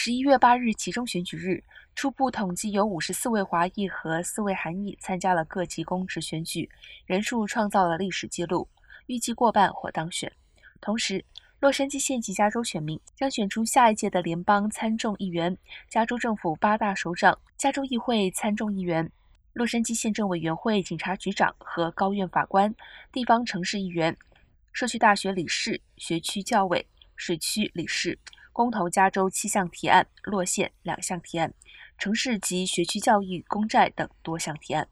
十一月八日其中选举日，初步统计有五十四位华裔和四位韩裔参加了各级公职选举，人数创造了历史记录，预计过半或当选。同时，洛杉矶县及加州选民将选出下一届的联邦参众议员、加州政府八大首长、加州议会参众议员、洛杉矶县政委员会警察局长和高院法官、地方城市议员、社区大学理事、学区教委、水区理事。公投加州七项提案，落线两项提案，城市及学区教育公债等多项提案。